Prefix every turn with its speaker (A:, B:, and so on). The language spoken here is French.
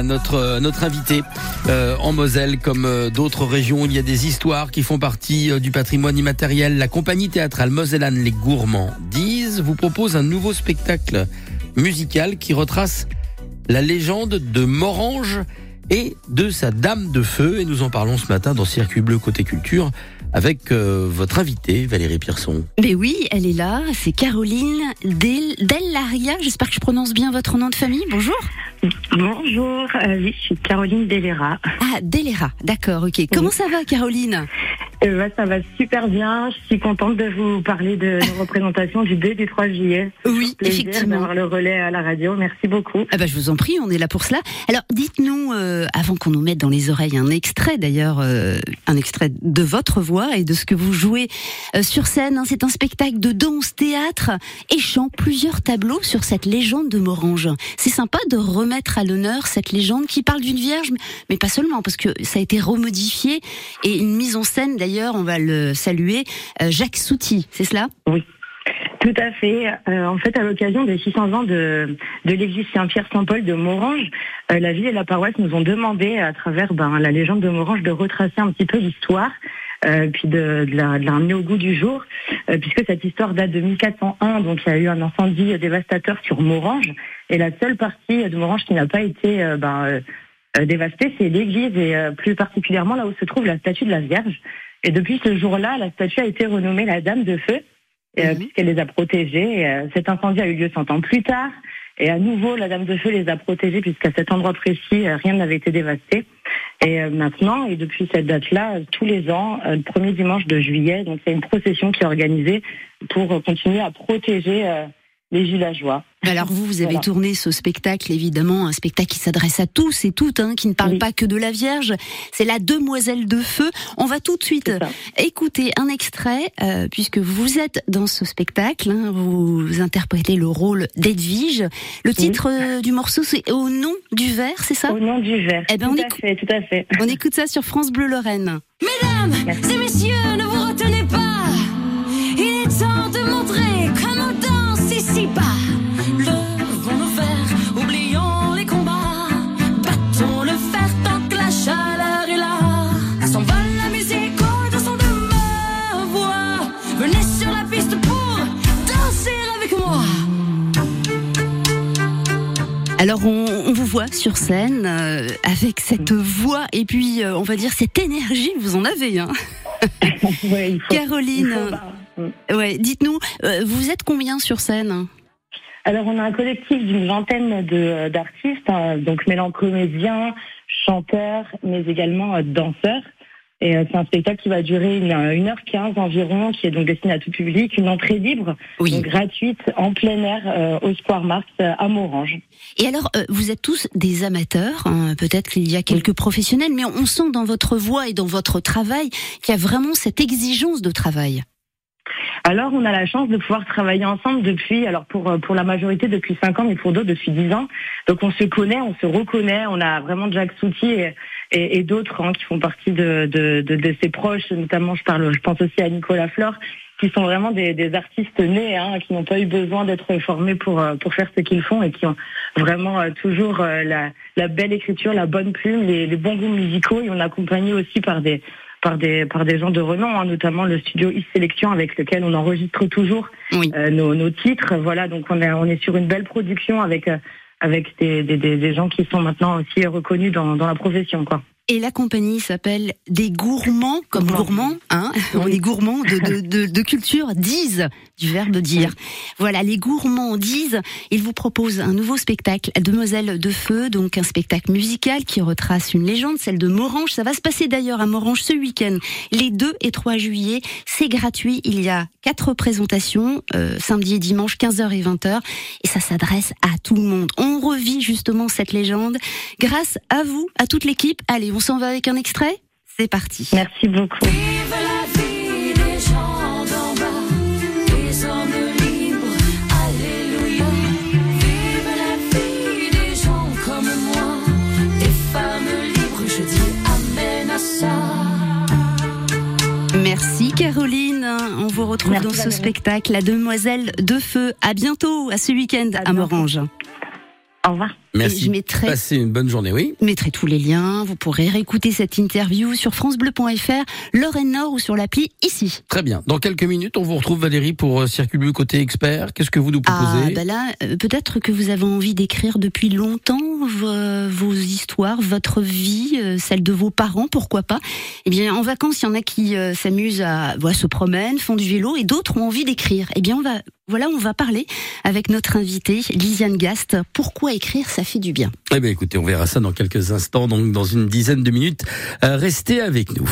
A: notre notre invité euh, en Moselle, comme euh, d'autres régions. Il y a des histoires qui font partie euh, du patrimoine immatériel. La compagnie théâtrale Mosellane Les Gourmands disent vous propose un nouveau spectacle musical qui retrace la légende de Morange et de sa Dame de Feu. Et nous en parlons ce matin dans Circuit Bleu Côté Culture avec euh, votre invitée Valérie Pierson.
B: Mais oui, elle est là, c'est Caroline Del Dellaria, j'espère que je prononce bien votre nom de famille, bonjour
C: Bonjour, euh, oui, je suis Caroline Delera.
B: Ah, Delera, d'accord, ok. Comment ça va Caroline?
C: Euh, bah, ça va super bien, je suis contente de vous parler de la représentation du 2 et du 3 juillet.
B: Oui,
C: Plaisir
B: effectivement.
C: d'avoir le relais à la radio, merci beaucoup.
B: Ah bah, je vous en prie, on est là pour cela. Alors dites-nous, euh, avant qu'on nous mette dans les oreilles un extrait d'ailleurs, euh, un extrait de votre voix et de ce que vous jouez euh, sur scène, hein. c'est un spectacle de danse, théâtre et chant, plusieurs tableaux sur cette légende de Morange. C'est sympa de remettre à l'honneur cette légende qui parle d'une vierge, mais pas seulement, parce que ça a été remodifié et une mise en scène d'ailleurs, on va le saluer, euh, Jacques Souty, c'est cela?
C: Tout à fait. Euh, en fait, à l'occasion des 600 ans de, l'église Saint-Pierre-Saint-Paul de Morange, euh, la ville et la paroisse nous ont demandé, à travers ben, la légende de Morange, de retracer un petit peu l'histoire, puis de, la, de au goût du jour, puisque cette histoire date de 1401, donc il y a eu un incendie dévastateur sur Morange, et la seule partie de Morange qui n'a pas été ben, dévastée, c'est l'église, et plus particulièrement là où se trouve la statue de la Vierge. Et depuis ce jour-là, la statue a été renommée la Dame de Feu, euh,
B: Mhm.
C: puisqu'elle les a protégés. Et, euh, cet incendie a eu lieu 100 ans plus tard. Et à nouveau, la Dame de Feu les a protégés, puisqu'à cet endroit précis, euh, rien n'avait été dévasté. Et maintenant, et depuis cette date-là, tous les ans, le premier dimanche de juillet, donc il y a une procession qui est organisée pour continuer à protéger les villageois.
B: Alors vous, vous avez
C: Voilà.
B: tourné ce spectacle, évidemment, un spectacle qui s'adresse à tous et toutes, hein, qui ne parle
C: Oui.
B: pas que de la Vierge. C'est la Demoiselle de Feu. On va tout de suite écouter un extrait, euh, puisque vous êtes dans ce spectacle. hein, vous interprétez le rôle d'Edwige. Le titre euh, du morceau, c'est Au nom du verre, c'est ça?
C: Au nom du verre.
B: Eh ben,
C: tout
B: on
C: à
B: écoute-
C: fait, tout à fait.
B: On écoute ça sur France Bleu Lorraine.
D: Mesdames
C: Merci.
D: et messieurs, ne vous retenez pas.
B: Alors on, on vous voit sur scène euh, avec cette voix et puis euh, on va dire cette énergie, vous en avez. Hein.
C: Ouais, faut-
B: Caroline,
C: mm.
B: ouais, dites-nous, euh, vous êtes combien sur scène?
C: Alors, on a un collectif d'une vingtaine de d'artistes, hein, donc mêlant comédiens, chanteurs, mais également euh, danseurs. Et euh, c'est un spectacle qui va durer une, euh, 1h15 environ, qui est donc destiné à tout public, une entrée libre,
B: Oui.
C: donc gratuite, en plein air, euh, au Square Mars, euh, à Morange.
B: Et alors, euh, vous êtes tous des amateurs, hein, peut-être qu'il y a quelques professionnels, mais on sent dans votre voix et dans votre travail qu'il y a vraiment cette exigence de travail.
C: Alors, on a la chance de pouvoir travailler ensemble depuis, alors pour pour la majorité depuis 5 ans, mais pour d'autres depuis 10 ans. Donc, on se connaît, on se reconnaît. On a vraiment Jack Souti et, et, et d'autres hein, qui font partie de, de, de, de ses proches, notamment, je parle, je pense aussi à Nicolas Flore, qui sont vraiment des, des artistes nés, hein, qui n'ont pas eu besoin d'être formés pour euh, pour faire ce qu'ils font et qui ont vraiment euh, toujours euh, la, la belle écriture, la bonne plume, les, les bons goûts musicaux. Et on est accompagné aussi par des par des par des gens de renom, hein, notamment le studio e Sélection avec lequel on enregistre toujours
B: Oui.
C: euh, nos, nos titres. Voilà, donc on est on est sur une belle production avec euh, avec des, des, des, gens qui sont maintenant aussi reconnus dans, dans la profession, quoi.
B: Et la compagnie s'appelle Des Gourmands, comme
C: Gourmands.
B: gourmands, hein On est gourmands de, de, de, de culture, disent, du verbe dire. Voilà, les gourmands disent, ils vous proposent un nouveau spectacle, Demoiselle de Feu, donc un spectacle musical qui retrace une légende, celle de Morange. Ça va se passer d'ailleurs à Morange ce week-end, les 2 et 3 juillet. C'est gratuit, il y a quatre présentations, euh, samedi et dimanche, 15h et 20h, et ça s'adresse à tout le monde. On revit justement cette légende grâce à vous, à toute l'équipe. Allez, on s'en va avec un extrait? C'est parti.
C: Merci beaucoup.
B: Retrouve
C: Merci,
B: dans ce spectacle, La Demoiselle de Feu. À bientôt, à ce week-end
C: À
B: à. Morange.
C: Au revoir.
A: Merci.
B: Et je mettrai,
A: Passez une bonne journée, oui.
B: je mettrai tous les liens. Vous pourrez réécouter cette interview sur francebleu.fr, Lorraine Nord ou sur l'appli ici.
A: Très bien. Dans quelques minutes, on vous retrouve Valérie pour euh, Circuit Bleu côté expert. Qu'est-ce que vous nous
B: Ah,
A: proposez
B: bah là, euh, peut-être que vous avez envie d'écrire depuis longtemps vo- vos histoires, votre vie, euh, celle de vos parents, pourquoi pas. Eh bien, en vacances, il y en a qui euh, s'amusent à, voilà, se promènent, font du vélo, et d'autres ont envie d'écrire. Eh bien, on va, voilà, on va parler avec notre invitée, Lisiane Gast. Pourquoi écrire, ça fait du bien.
A: Eh bien, écoutez, on verra ça dans quelques instants, donc dans une dizaine de minutes. Euh, restez avec nous.